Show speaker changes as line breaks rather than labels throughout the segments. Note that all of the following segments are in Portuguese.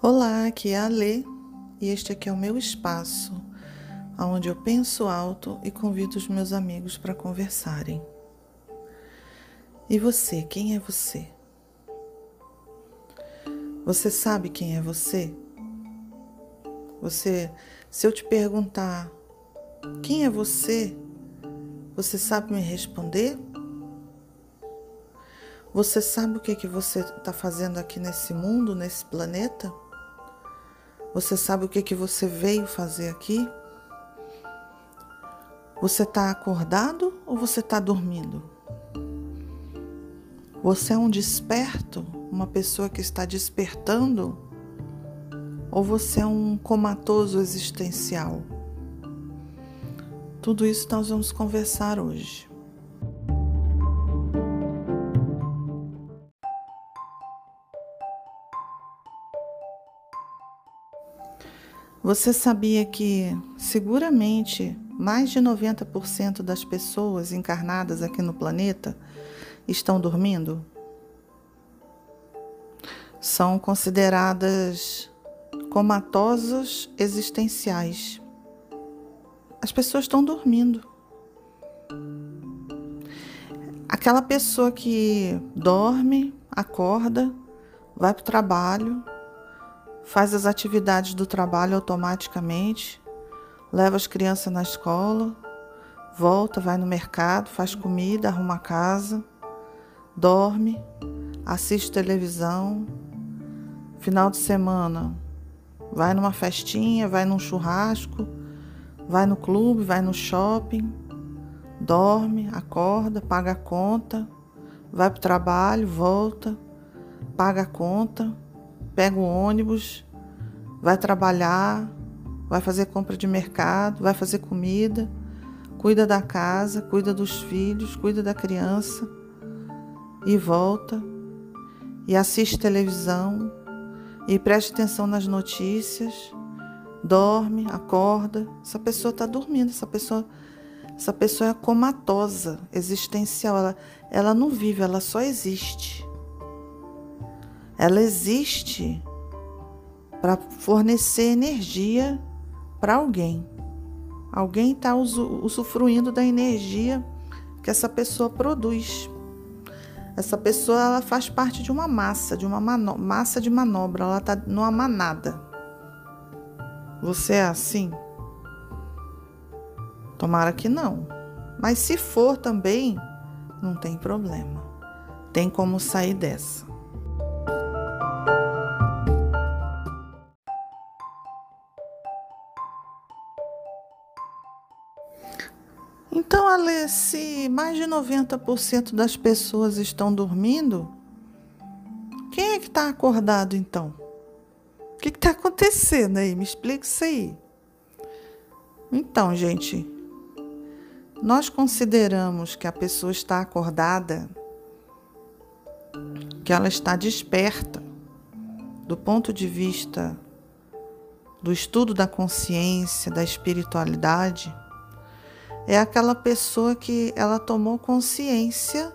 Olá, aqui é a Lê e este aqui é o meu espaço, onde eu penso alto e convido os meus amigos para conversarem. E você, quem é você? Você sabe quem é você? Você, se eu te perguntar quem é você, você sabe me responder? Você sabe o que, que você está fazendo aqui nesse mundo, nesse planeta? Você sabe o que, que você veio fazer aqui? Você está acordado ou você está dormindo? Você é um desperto, uma pessoa que está despertando? Ou você é um comatoso existencial? Tudo isso nós vamos conversar hoje. Você sabia que seguramente mais de 90% das pessoas encarnadas aqui no planeta estão dormindo? São consideradas comatosas existenciais. As pessoas estão dormindo. Aquela pessoa que dorme, acorda, vai para o trabalho, faz as atividades do trabalho automaticamente, leva as crianças na escola, volta, vai no mercado, faz comida, arruma a casa, dorme, assiste televisão, final de semana vai numa festinha, vai num churrasco, vai no clube, vai no shopping, dorme, acorda, paga a conta, vai para o trabalho, volta, paga a conta pega o ônibus, vai trabalhar, vai fazer compra de mercado, vai fazer comida, cuida da casa, cuida dos filhos, cuida da criança e volta e assiste televisão e preste atenção nas notícias, dorme, acorda. Essa pessoa está dormindo, essa pessoa, essa pessoa é comatosa, existencial. Ela, ela não vive, ela só existe ela existe para fornecer energia para alguém. Alguém está usufruindo da energia que essa pessoa produz. Essa pessoa ela faz parte de uma massa, de uma massa de manobra, ela está numa manada. Você é assim? Tomara que não. Mas se for também, não tem problema. Tem como sair dessa. Se mais de 90% das pessoas estão dormindo, quem é que está acordado então? O que está acontecendo aí? Me explica isso aí. Então, gente, nós consideramos que a pessoa está acordada, que ela está desperta, do ponto de vista do estudo da consciência, da espiritualidade é aquela pessoa que ela tomou consciência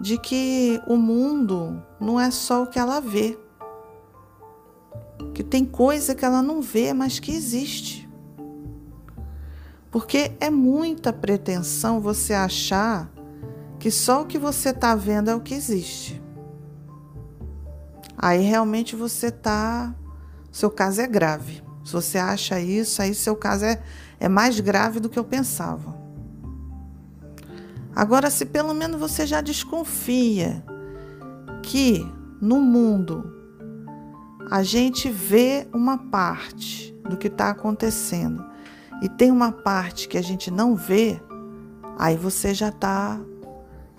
de que o mundo não é só o que ela vê. Que tem coisa que ela não vê, mas que existe. Porque é muita pretensão você achar que só o que você está vendo é o que existe. Aí realmente você está. Seu caso é grave. Se você acha isso, aí seu caso é, é mais grave do que eu pensava. Agora, se pelo menos você já desconfia que no mundo a gente vê uma parte do que está acontecendo e tem uma parte que a gente não vê, aí você já está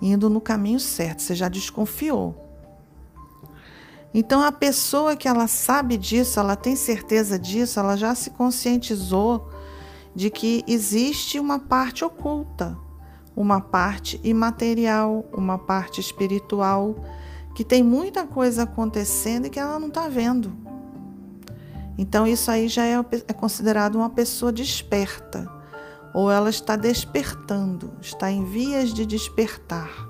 indo no caminho certo, você já desconfiou. Então a pessoa que ela sabe disso, ela tem certeza disso, ela já se conscientizou de que existe uma parte oculta, uma parte imaterial, uma parte espiritual, que tem muita coisa acontecendo e que ela não está vendo. Então isso aí já é, é considerado uma pessoa desperta, ou ela está despertando, está em vias de despertar.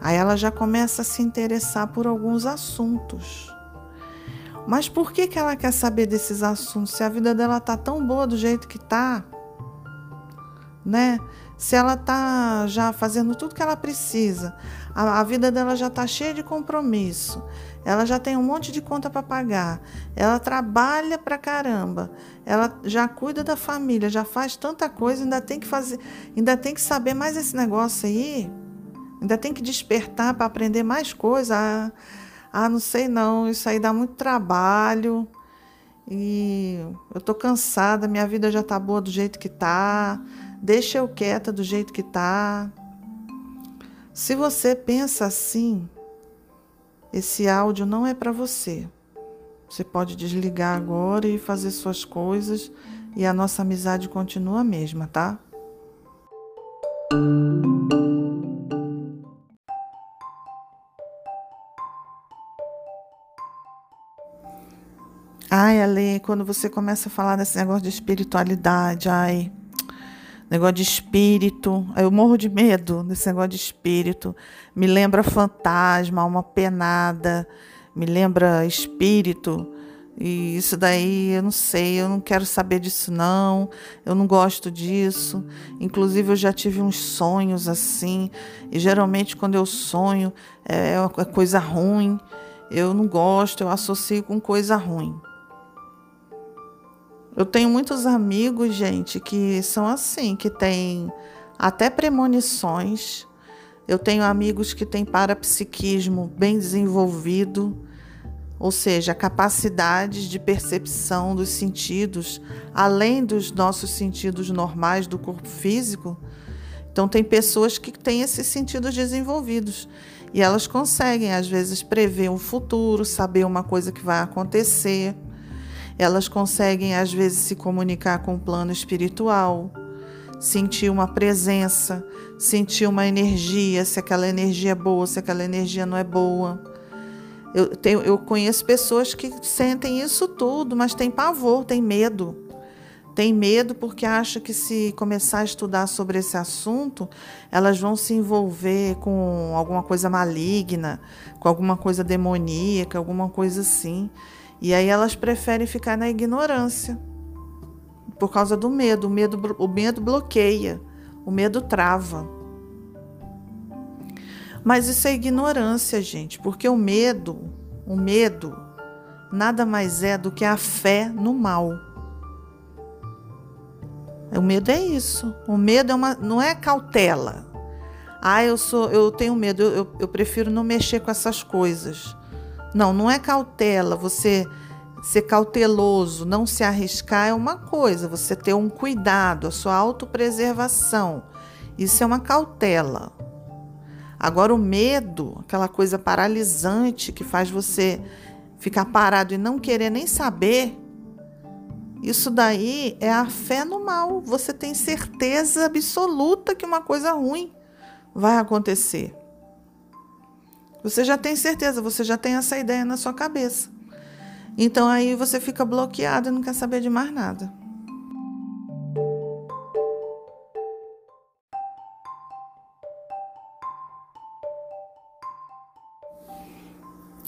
Aí ela já começa a se interessar por alguns assuntos. Mas por que, que ela quer saber desses assuntos se a vida dela tá tão boa do jeito que tá? Né? Se ela tá já fazendo tudo que ela precisa, a, a vida dela já tá cheia de compromisso, ela já tem um monte de conta para pagar, ela trabalha pra caramba, ela já cuida da família, já faz tanta coisa, ainda tem que fazer, ainda tem que saber mais esse negócio aí, ainda tem que despertar para aprender mais coisa. Ah, ah, não sei não, isso aí dá muito trabalho. E eu tô cansada, minha vida já tá boa do jeito que tá. Deixa eu quieta do jeito que tá. Se você pensa assim, esse áudio não é para você. Você pode desligar agora e fazer suas coisas e a nossa amizade continua a mesma, tá? Ai, Ale, quando você começa a falar desse negócio de espiritualidade, ai, negócio de espírito, eu morro de medo desse negócio de espírito. Me lembra fantasma, uma penada, me lembra espírito. E isso daí eu não sei, eu não quero saber disso não. Eu não gosto disso. Inclusive eu já tive uns sonhos assim, e geralmente quando eu sonho é uma coisa ruim. Eu não gosto, eu associo com coisa ruim. Eu tenho muitos amigos, gente, que são assim, que têm até premonições. Eu tenho amigos que têm parapsiquismo bem desenvolvido, ou seja, capacidades de percepção dos sentidos, além dos nossos sentidos normais do corpo físico. Então, tem pessoas que têm esses sentidos desenvolvidos e elas conseguem, às vezes, prever um futuro, saber uma coisa que vai acontecer. Elas conseguem, às vezes, se comunicar com o plano espiritual, sentir uma presença, sentir uma energia, se aquela energia é boa, se aquela energia não é boa. Eu, tenho, eu conheço pessoas que sentem isso tudo, mas tem pavor, tem medo. Tem medo porque acha que se começar a estudar sobre esse assunto, elas vão se envolver com alguma coisa maligna, com alguma coisa demoníaca, alguma coisa assim. E aí elas preferem ficar na ignorância por causa do medo. O medo, o medo bloqueia, o medo trava. Mas isso é ignorância, gente, porque o medo, o medo, nada mais é do que a fé no mal. O medo é isso. O medo é uma, não é cautela. Ah, eu sou, eu tenho medo. Eu, eu, prefiro não mexer com essas coisas. Não, não é cautela. Você ser cauteloso, não se arriscar é uma coisa, você ter um cuidado, a sua autopreservação. Isso é uma cautela. Agora, o medo, aquela coisa paralisante que faz você ficar parado e não querer nem saber, isso daí é a fé no mal. Você tem certeza absoluta que uma coisa ruim vai acontecer. Você já tem certeza, você já tem essa ideia na sua cabeça. Então aí você fica bloqueado e não quer saber de mais nada.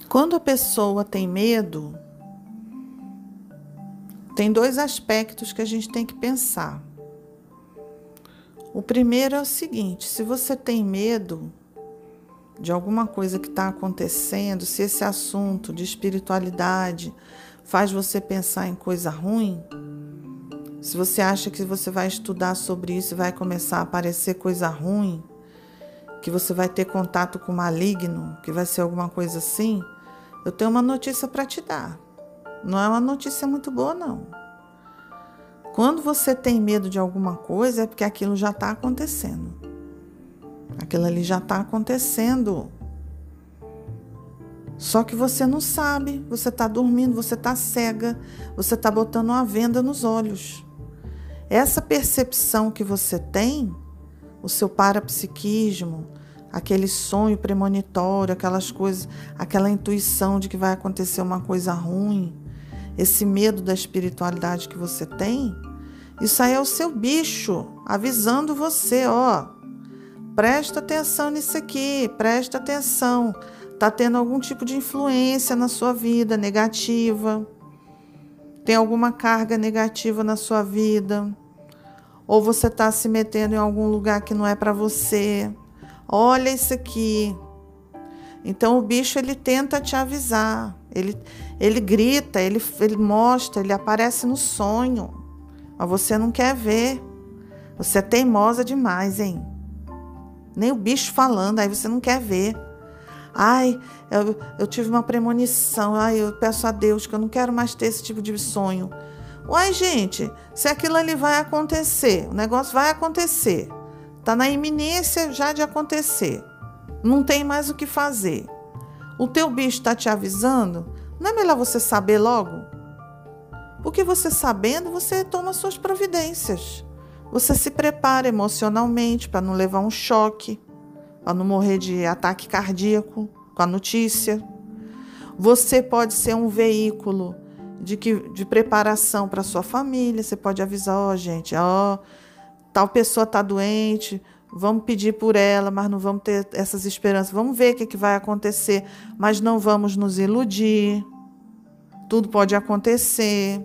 Quando a pessoa tem medo, tem dois aspectos que a gente tem que pensar. O primeiro é o seguinte: se você tem medo, de alguma coisa que está acontecendo, se esse assunto de espiritualidade faz você pensar em coisa ruim, se você acha que você vai estudar sobre isso e vai começar a aparecer coisa ruim, que você vai ter contato com o maligno, que vai ser alguma coisa assim, eu tenho uma notícia para te dar. Não é uma notícia muito boa, não. Quando você tem medo de alguma coisa, é porque aquilo já está acontecendo. Aquilo ali já está acontecendo. Só que você não sabe, você está dormindo, você está cega, você está botando uma venda nos olhos. Essa percepção que você tem, o seu parapsiquismo, aquele sonho premonitório, aquelas coisas, aquela intuição de que vai acontecer uma coisa ruim, esse medo da espiritualidade que você tem, isso aí é o seu bicho avisando você, ó, Presta atenção nisso aqui, presta atenção. está tendo algum tipo de influência na sua vida negativa, tem alguma carga negativa na sua vida, ou você está se metendo em algum lugar que não é para você. Olha isso aqui. Então o bicho ele tenta te avisar, ele, ele grita, ele, ele mostra, ele aparece no sonho, mas você não quer ver. Você é teimosa demais, hein? Nem o bicho falando, aí você não quer ver. Ai, eu, eu tive uma premonição. Ai, eu peço a Deus que eu não quero mais ter esse tipo de sonho. Uai, gente, se aquilo ali vai acontecer, o negócio vai acontecer. Está na iminência já de acontecer. Não tem mais o que fazer. O teu bicho está te avisando. Não é melhor você saber logo? Porque você sabendo, você toma suas providências. Você se prepara emocionalmente para não levar um choque para não morrer de ataque cardíaco com a notícia. Você pode ser um veículo de, que, de preparação para sua família. Você pode avisar, ó, oh, gente, ó, oh, tal pessoa está doente, vamos pedir por ela, mas não vamos ter essas esperanças. Vamos ver o que, que vai acontecer, mas não vamos nos iludir. Tudo pode acontecer.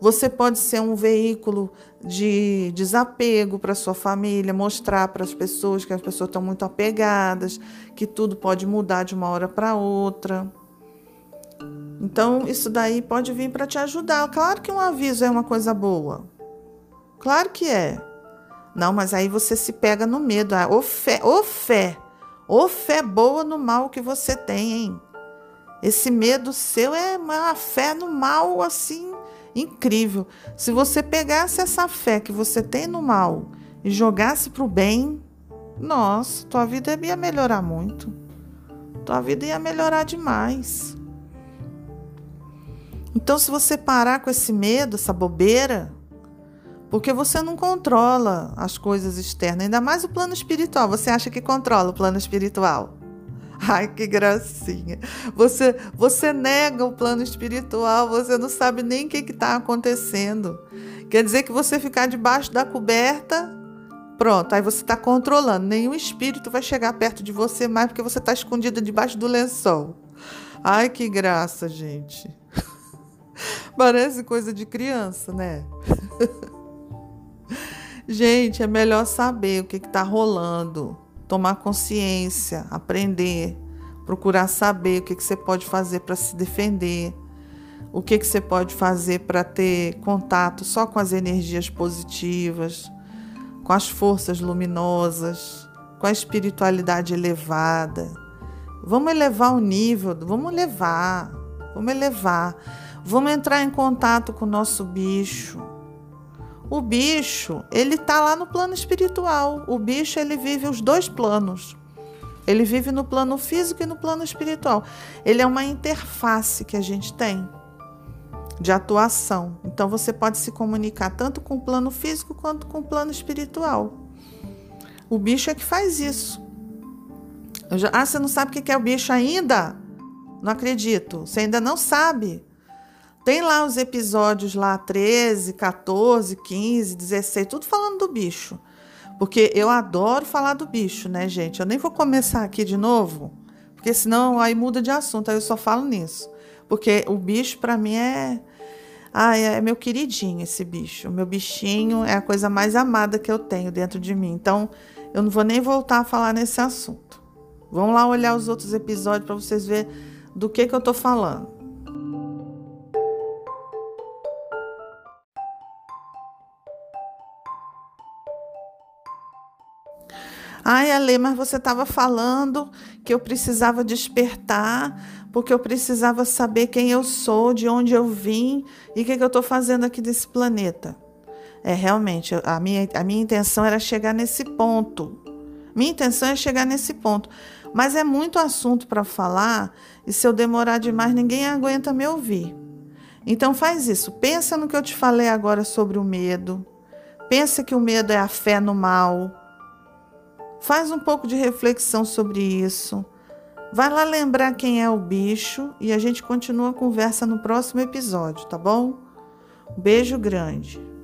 Você pode ser um veículo de desapego para sua família, mostrar para as pessoas que as pessoas estão muito apegadas, que tudo pode mudar de uma hora para outra. Então, isso daí pode vir para te ajudar. Claro que um aviso é uma coisa boa. Claro que é. Não, mas aí você se pega no medo. Ah, ô fé, ô fé, ô fé boa no mal que você tem, hein? Esse medo seu é uma fé no mal assim incrível. Se você pegasse essa fé que você tem no mal e jogasse para o bem, nossa, tua vida ia melhorar muito. Tua vida ia melhorar demais. Então, se você parar com esse medo, essa bobeira, porque você não controla as coisas externas, ainda mais o plano espiritual. Você acha que controla o plano espiritual? Ai, que gracinha. Você, você nega o plano espiritual, você não sabe nem o que está acontecendo. Quer dizer que você ficar debaixo da coberta, pronto, aí você está controlando. Nenhum espírito vai chegar perto de você mais porque você está escondida debaixo do lençol. Ai, que graça, gente. Parece coisa de criança, né? gente, é melhor saber o que está rolando tomar consciência, aprender, procurar saber o que, que você pode fazer para se defender, o que, que você pode fazer para ter contato só com as energias positivas, com as forças luminosas, com a espiritualidade elevada. Vamos elevar o nível, vamos elevar, vamos elevar. Vamos entrar em contato com o nosso bicho o bicho, ele tá lá no plano espiritual. O bicho, ele vive os dois planos. Ele vive no plano físico e no plano espiritual. Ele é uma interface que a gente tem de atuação. Então você pode se comunicar tanto com o plano físico quanto com o plano espiritual. O bicho é que faz isso. Já, ah, você não sabe o que é o bicho ainda? Não acredito. Você ainda não sabe. Tem lá os episódios lá 13, 14, 15, 16, tudo falando do bicho. Porque eu adoro falar do bicho, né, gente? Eu nem vou começar aqui de novo, porque senão aí muda de assunto, aí eu só falo nisso. Porque o bicho para mim é ah, é meu queridinho esse bicho. O meu bichinho é a coisa mais amada que eu tenho dentro de mim. Então, eu não vou nem voltar a falar nesse assunto. Vamos lá olhar os outros episódios para vocês verem do que, que eu estou falando. Ai, Ale, mas você estava falando que eu precisava despertar, porque eu precisava saber quem eu sou, de onde eu vim e o que, que eu estou fazendo aqui nesse planeta. É, realmente, a minha, a minha intenção era chegar nesse ponto. Minha intenção é chegar nesse ponto. Mas é muito assunto para falar e se eu demorar demais, ninguém aguenta me ouvir. Então faz isso. Pensa no que eu te falei agora sobre o medo. Pensa que o medo é a fé no mal. Faz um pouco de reflexão sobre isso. Vai lá lembrar quem é o bicho e a gente continua a conversa no próximo episódio, tá bom? Beijo grande.